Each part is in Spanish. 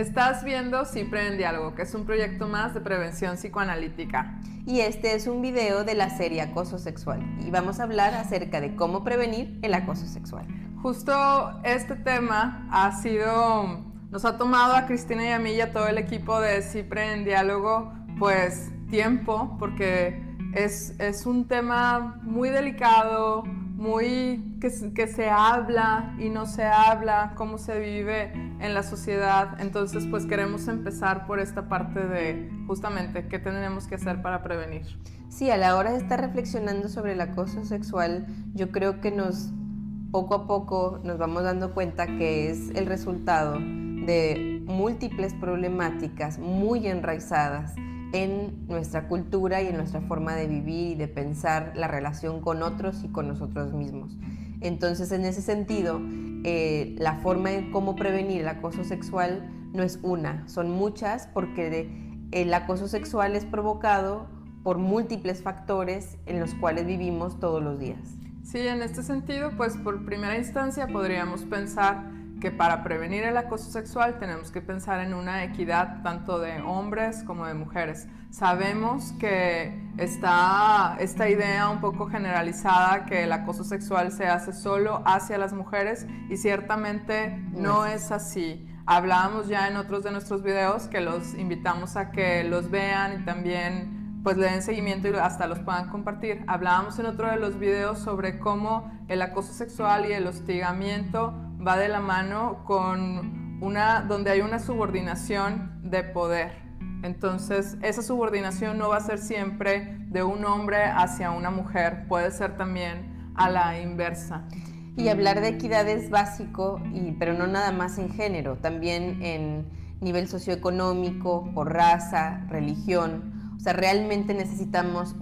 Estás viendo Cipre en Diálogo, que es un proyecto más de prevención psicoanalítica. Y este es un video de la serie Acoso Sexual. Y vamos a hablar acerca de cómo prevenir el acoso sexual. Justo este tema ha sido, nos ha tomado a Cristina y a mí y a todo el equipo de Cipre en Diálogo, pues tiempo, porque es, es un tema muy delicado, muy que, que, se habla y no se habla, cómo se vive en la sociedad. Entonces, pues queremos empezar por esta parte de justamente qué tenemos que hacer para prevenir. Sí, a la hora de estar reflexionando sobre el acoso sexual, yo creo que nos poco a poco nos vamos dando cuenta que es el resultado de múltiples problemáticas muy enraizadas en nuestra cultura y en nuestra forma de vivir y de pensar la relación con otros y con nosotros mismos. Entonces, en ese sentido, eh, la forma de cómo prevenir el acoso sexual no es una, son muchas porque el acoso sexual es provocado por múltiples factores en los cuales vivimos todos los días. Sí, en este sentido, pues por primera instancia podríamos pensar que para prevenir el acoso sexual tenemos que pensar en una equidad tanto de hombres como de mujeres. Sabemos que está esta idea un poco generalizada que el acoso sexual se hace solo hacia las mujeres y ciertamente no es así. Hablábamos ya en otros de nuestros videos que los invitamos a que los vean y también pues le den seguimiento y hasta los puedan compartir. Hablábamos en otro de los videos sobre cómo el acoso sexual y el hostigamiento va de la mano con una, donde hay una subordinación de poder. Entonces, esa subordinación no va a ser siempre de un hombre hacia una mujer, puede ser también a la inversa. Y hablar de equidad es básico, y, pero no nada más en género, también en nivel socioeconómico, por raza, religión. O sea, realmente necesitamos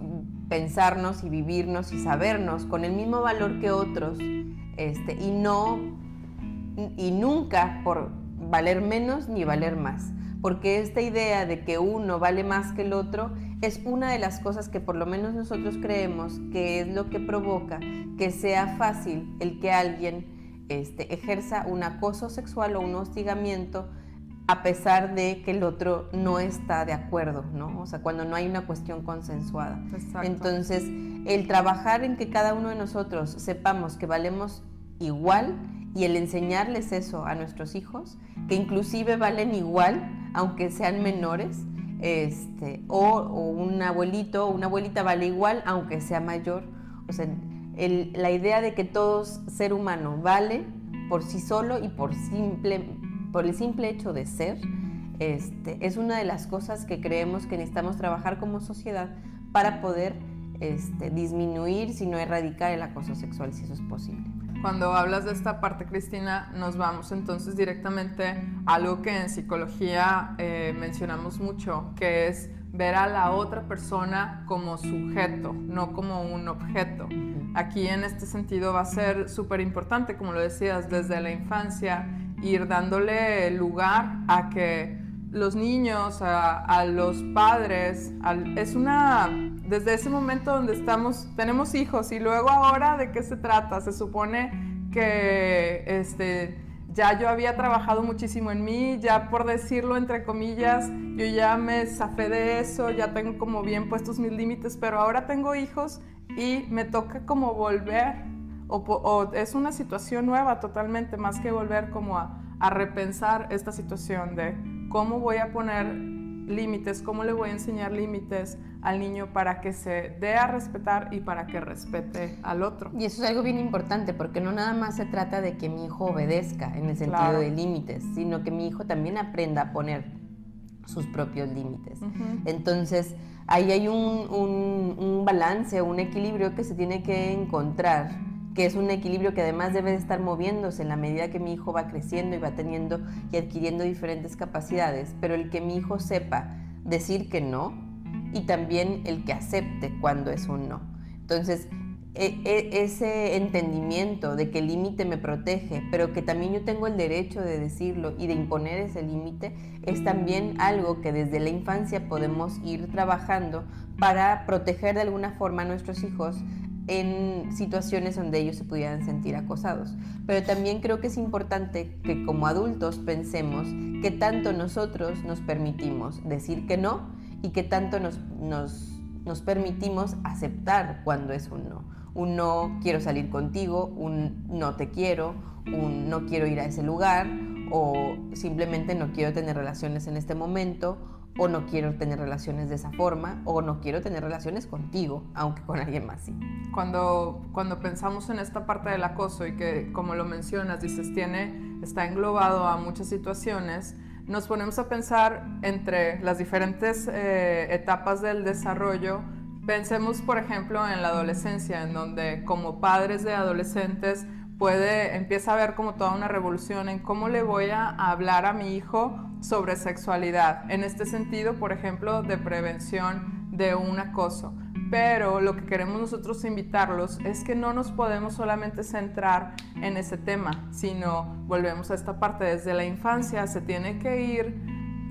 pensarnos y vivirnos y sabernos con el mismo valor que otros este, y no y nunca por valer menos ni valer más. Porque esta idea de que uno vale más que el otro es una de las cosas que por lo menos nosotros creemos que es lo que provoca que sea fácil el que alguien este, ejerza un acoso sexual o un hostigamiento a pesar de que el otro no está de acuerdo, ¿no? O sea, cuando no hay una cuestión consensuada. Entonces, el trabajar en que cada uno de nosotros sepamos que valemos igual y el enseñarles eso a nuestros hijos, que inclusive valen igual, aunque sean menores, este, o, un abuelito o una abuelita vale igual, aunque sea mayor. O sea, la idea de que todo ser humano vale por sí solo y por, simple, por el simple hecho de ser, este, es una de las cosas que creemos que necesitamos trabajar como sociedad para poder este, disminuir, si no erradicar el acoso sexual, si eso es posible. Cuando hablas de esta parte, Cristina, nos vamos entonces directamente a algo que en psicología eh, mencionamos mucho, que es ver a la otra persona como sujeto, no como un objeto. Aquí en este sentido va a ser súper importante, como lo decías, desde la infancia, ir dándole lugar a que los niños, a, los padres, es una, desde ese momento donde estamos, tenemos hijos y luego ahora de qué se trata, se supone que este, ya yo había trabajado muchísimo en mí, ya por decirlo entre comillas, yo ya me zafé de eso, ya tengo como bien puestos mis límites, pero ahora tengo hijos y me toca como volver, o, es una situación nueva totalmente, más que volver como a repensar esta situación de ¿Cómo voy a poner límites? ¿Cómo le voy a enseñar límites al niño para que se dé a respetar y para que respete al otro? Y eso es algo bien importante porque no nada más se trata de que mi hijo obedezca en el sentido de límites, sino que mi hijo también aprenda a poner sus propios límites. Entonces, ahí hay un, un, un balance, un equilibrio que se tiene que encontrar que es un equilibrio que además debe de estar moviéndose en la medida que mi hijo va creciendo y va teniendo y adquiriendo diferentes capacidades, pero el que mi hijo sepa decir que no, y también el que acepte cuando es un no. Entonces, e, e, ese entendimiento de que el límite me protege, pero que también yo tengo el derecho de decirlo y de imponer ese límite, es también algo que desde la infancia podemos ir trabajando para proteger de alguna forma a nuestros hijos en situaciones donde ellos se pudieran sentir acosados. Pero también creo que es importante que como adultos pensemos que tanto nosotros nos permitimos decir que no y que tanto nos, nos, nos permitimos aceptar cuando es un no. Un no quiero salir contigo, un no te quiero, un no quiero ir a ese lugar o simplemente no quiero tener relaciones en este momento o no quiero tener relaciones de esa forma, o no quiero tener relaciones contigo, aunque con alguien más sí. Cuando, cuando pensamos en esta parte del acoso y que, como lo mencionas, dices, tiene, está englobado a muchas situaciones, nos ponemos a pensar entre las diferentes eh, etapas del desarrollo. Pensemos, por ejemplo, en la adolescencia, en donde como padres de adolescentes puede, empieza a haber como toda una revolución en cómo le voy a hablar a mi hijo sobre sexualidad. En este sentido, por ejemplo, de prevención de un acoso. Pero lo que queremos nosotros invitarlos es que no nos podemos solamente centrar en ese tema, sino volvemos a esta parte desde la infancia, se tiene que ir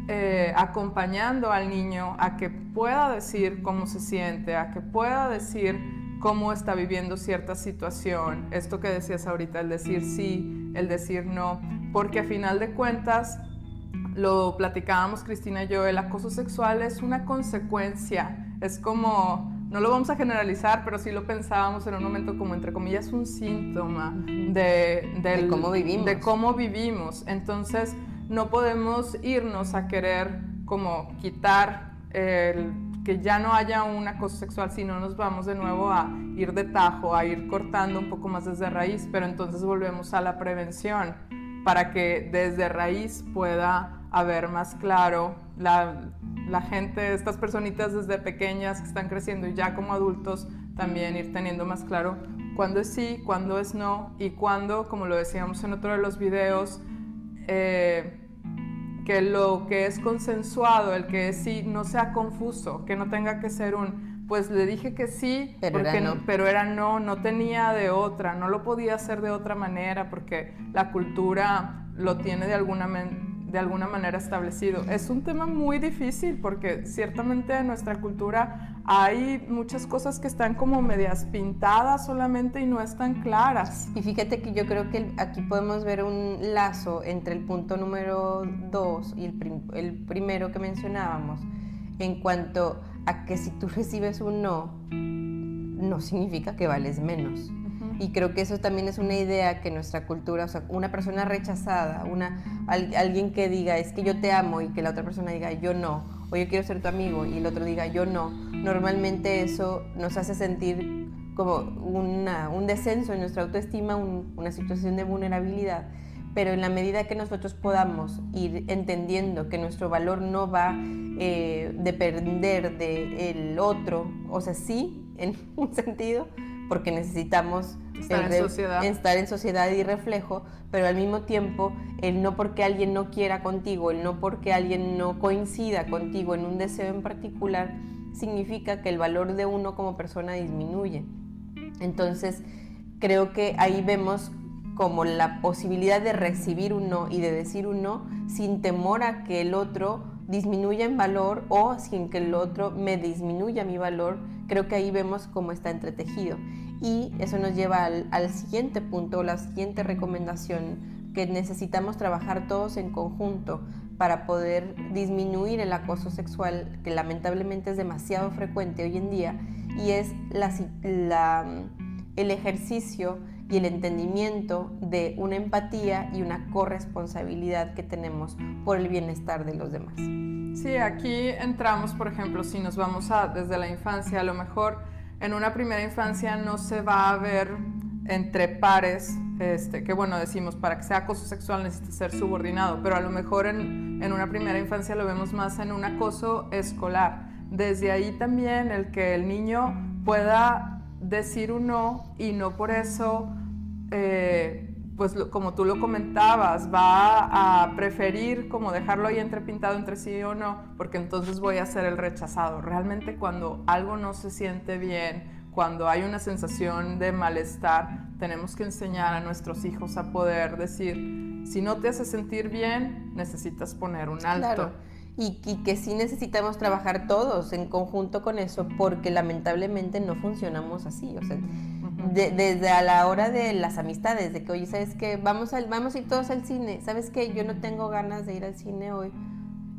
eh, acompañando al niño a que pueda decir cómo se siente, a que pueda decir cómo está viviendo cierta situación, esto que decías ahorita, el decir sí, el decir no, porque a final de cuentas, lo platicábamos Cristina y yo, el acoso sexual es una consecuencia, es como, no lo vamos a generalizar, pero sí lo pensábamos en un momento como entre comillas un síntoma de, cómo vivimos. De cómo vivimos. Entonces, no podemos irnos a querer como quitar el que ya no haya un acoso sexual, sino nos vamos de nuevo a ir de tajo, a ir cortando un poco más desde raíz, pero entonces volvemos a la prevención para que desde raíz pueda haber más claro la, la gente, estas personitas desde pequeñas que están creciendo y ya como adultos también ir teniendo más claro cuándo es sí, cuándo es no y cuándo, como lo decíamos en otro de los videos, eh, que lo que es consensuado, el que sí, no sea confuso, que no tenga que ser un, pues le dije que sí, pero, era, no. pero era no, no tenía de otra, no lo podía hacer de otra manera porque la cultura lo tiene de alguna manera de alguna manera establecido. Es un tema muy difícil porque ciertamente en nuestra cultura hay muchas cosas que están como medias pintadas solamente y no están claras. Y fíjate que yo creo que aquí podemos ver un lazo entre el punto número dos y el, el primero que mencionábamos en cuanto a que si tú recibes un no, no significa que vales menos. Y creo que eso también es una idea que nuestra cultura, o sea, una persona rechazada, una, alguien que diga es que yo te amo y que la otra persona diga yo no, o yo quiero ser tu amigo y el otro diga yo no, normalmente eso nos hace sentir como una, un descenso en nuestra autoestima, una situación de vulnerabilidad. Pero en la medida que nosotros podamos ir entendiendo que nuestro valor no va a eh, depender del otro, o sea, sí, en un sentido, porque necesitamos estar, en sociedad. estar en sociedad y reflejo, pero al mismo tiempo el no porque alguien no quiera contigo, el no porque alguien no coincida contigo en un deseo en particular, significa que el valor de uno como persona disminuye. Entonces, creo que ahí vemos como la posibilidad de recibir un no y de decir un no sin temor a que el otro disminuya en valor o sin que el otro me disminuya mi valor, creo que ahí vemos cómo está entretejido. Y eso nos lleva al, siguiente punto, la siguiente recomendación, que necesitamos trabajar todos en conjunto para poder disminuir el acoso sexual, que lamentablemente es demasiado frecuente hoy en día, y es el ejercicio y el entendimiento de una empatía y una corresponsabilidad que tenemos por el bienestar de los demás. Sí, aquí entramos, por ejemplo, si nos vamos a desde la infancia, a lo mejor en una primera infancia no se va a ver entre pares, este, que bueno, decimos, para que sea acoso sexual necesita ser subordinado, pero a lo mejor en, en una primera infancia lo vemos más en un acoso escolar. Desde ahí también el que el niño pueda decir un no y no por eso eh, pues como tú lo comentabas, va a preferir como dejarlo ahí entrepintado entre sí o no, porque entonces voy a ser el rechazado. Realmente cuando algo no se siente bien, cuando hay una sensación de malestar, tenemos que enseñar a nuestros hijos a poder decir, si no te hace sentir bien, necesitas poner un alto. Y, y, que sí necesitamos trabajar todos en conjunto con eso, porque lamentablemente no funcionamos así. O sea, desde a la hora de las amistades, de que, oye, ¿sabes qué? Vamos, al, vamos a ir todos al cine. ¿Sabes qué? Yo no tengo ganas de ir al cine hoy.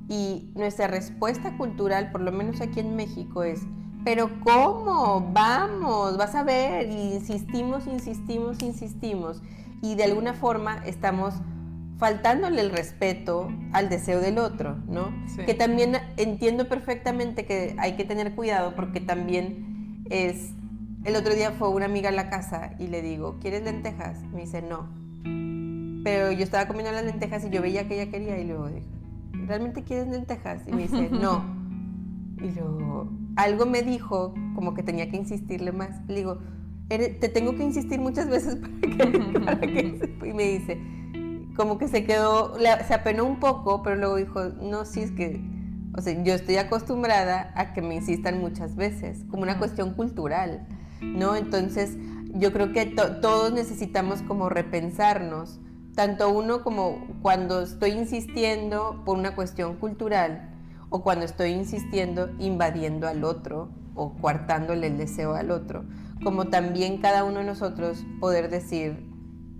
Y nuestra respuesta cultural, por lo menos aquí en México, es, pero ¿cómo? Vamos, vas a ver. Y insistimos, insistimos, insistimos. Y de alguna forma estamos faltándole el respeto al deseo del otro, ¿no? Que también entiendo perfectamente que hay que tener cuidado porque también es el otro día fue una amiga a la casa y le digo, ¿quieres lentejas? Me dice, no. Pero yo estaba comiendo las lentejas y yo veía que ella quería y luego dije, ¿realmente quieres lentejas? Y me dice, no. Y luego, algo me dijo como que tenía que insistirle más. Le digo, te tengo que insistir muchas veces para que, Y me dice, como que se quedó, se apenó un poco, pero luego dijo, no, sí, es que, o sea, yo estoy acostumbrada a que me insistan muchas veces, como una cuestión cultural. ¿no? Entonces, yo creo que todos necesitamos como repensarnos, tanto uno como cuando estoy insistiendo por una cuestión cultural o cuando estoy insistiendo invadiendo al otro o coartándole el deseo al otro, como también cada uno de nosotros poder decir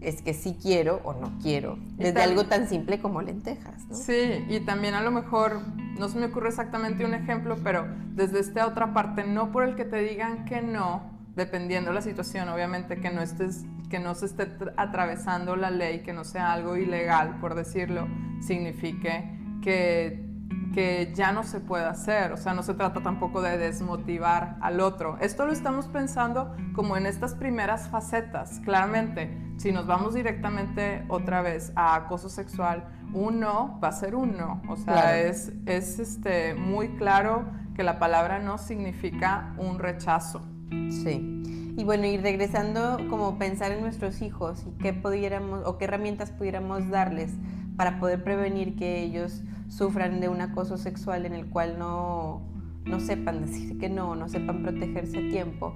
es que sí quiero o no quiero, desde algo tan simple como lentejas. Sí, y también a lo mejor, no se me ocurre exactamente un ejemplo, pero desde esta otra parte, no por el que te digan que no, dependiendo la situación, obviamente que no estés que no se esté atravesando la ley, que no sea algo ilegal, por decirlo, signifique que, que ya no se puede hacer. O sea, no se trata tampoco de desmotivar al otro. Esto lo estamos pensando como en estas primeras facetas. Claramente, si nos vamos directamente otra vez a acoso sexual, un no va a ser un no. O sea, es, es este, muy claro que la palabra no significa un rechazo. Sí. Y bueno, y regresando como pensar en nuestros hijos y qué pudiéramos o qué herramientas pudiéramos darles para poder prevenir que ellos sufran de un acoso sexual en el cual no, no sepan decir que no, no sepan protegerse a tiempo.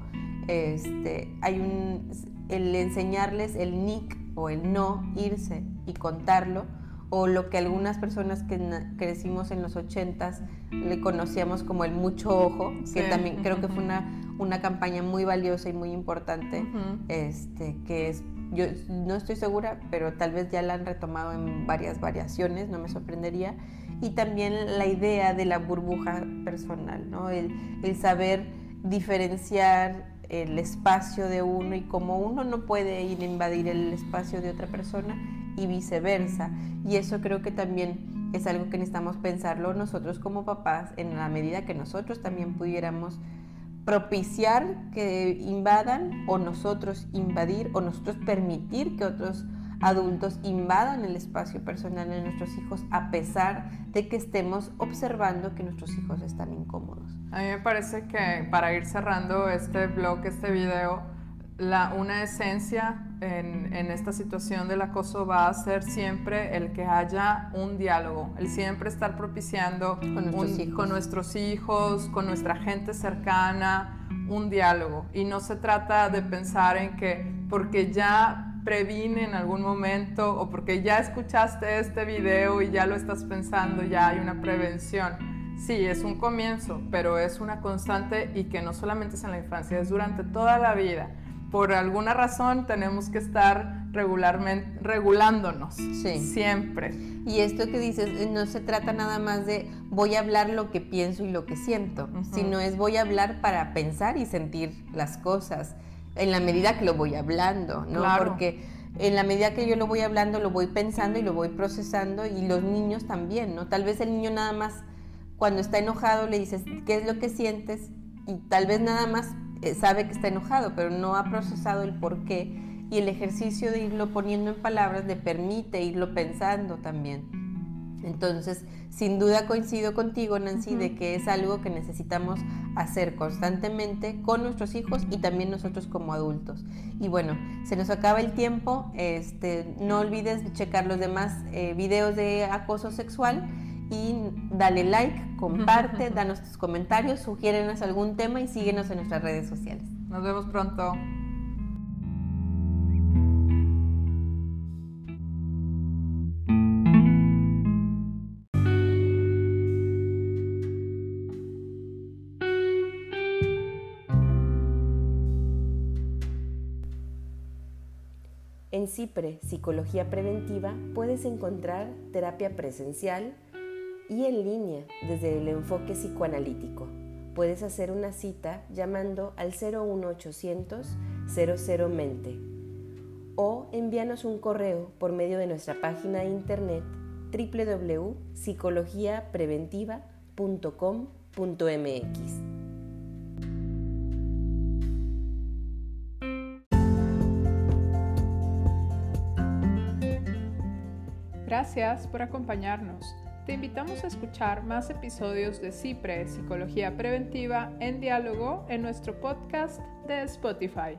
Este, hay un el enseñarles el nick o el no irse y contarlo o lo que algunas personas que crecimos en los ochentas le conocíamos como el mucho ojo, que también creo que fue una, una campaña muy valiosa y muy importante, este, que es, yo no estoy segura, pero tal vez ya la han retomado en varias variaciones, no me sorprendería, y también la idea de la burbuja personal, ¿no? el, el saber diferenciar el espacio de uno y cómo uno no puede ir a invadir el espacio de otra persona y viceversa. Y eso creo que también es algo que necesitamos pensarlo nosotros como papás en la medida que nosotros también pudiéramos propiciar que invadan o nosotros invadir o nosotros permitir que otros adultos invadan el espacio personal de nuestros hijos a pesar de que estemos observando que nuestros hijos están incómodos. A mí me parece que para ir cerrando este blog, este video, la, una esencia en, esta situación del acoso va a ser siempre el que haya un diálogo, el siempre estar propiciando con nuestros, hijos. con nuestros hijos, con nuestra gente cercana, un diálogo. Y no se trata de pensar en que porque ya previne en algún momento o porque ya escuchaste este video y ya lo estás pensando, ya hay una prevención. Sí, es un comienzo, pero es una constante y que no solamente es en la infancia, es durante toda la vida por alguna razón tenemos que estar regularmente regulándonos siempre. Y esto que dices, eh, no se trata nada más de voy a hablar lo que pienso y lo que siento, sino es voy a hablar para pensar y sentir las cosas en la medida que lo voy hablando, ¿no? Porque en la medida que yo lo voy hablando, lo voy pensando y lo voy procesando y los niños también, ¿no? Tal vez el niño nada más cuando está enojado le dices, ¿qué es lo que sientes? Y tal vez nada más sabe que está enojado, pero no ha procesado el por qué. Y el ejercicio de irlo poniendo en palabras le permite irlo pensando también. Entonces, sin duda coincido contigo, Nancy, de que es algo que necesitamos hacer constantemente con nuestros hijos y también nosotros como adultos. Y bueno, se nos acaba el tiempo. Este, no olvides checar los demás eh, videos de acoso sexual y dale like, comparte, danos tus comentarios, sugiérenos algún tema y síguenos en nuestras redes sociales. Nos vemos pronto. En CIPRE, Psicología Preventiva, puedes encontrar terapia presencial y en línea desde el enfoque psicoanalítico. Puedes hacer una cita llamando al 01800 00 mente o envíanos un correo por medio de nuestra página de internet www.psicologiapreventiva.com.mx. Gracias por acompañarnos. Te invitamos a escuchar más episodios de CIPRE, Psicología Preventiva, en diálogo en nuestro podcast de Spotify.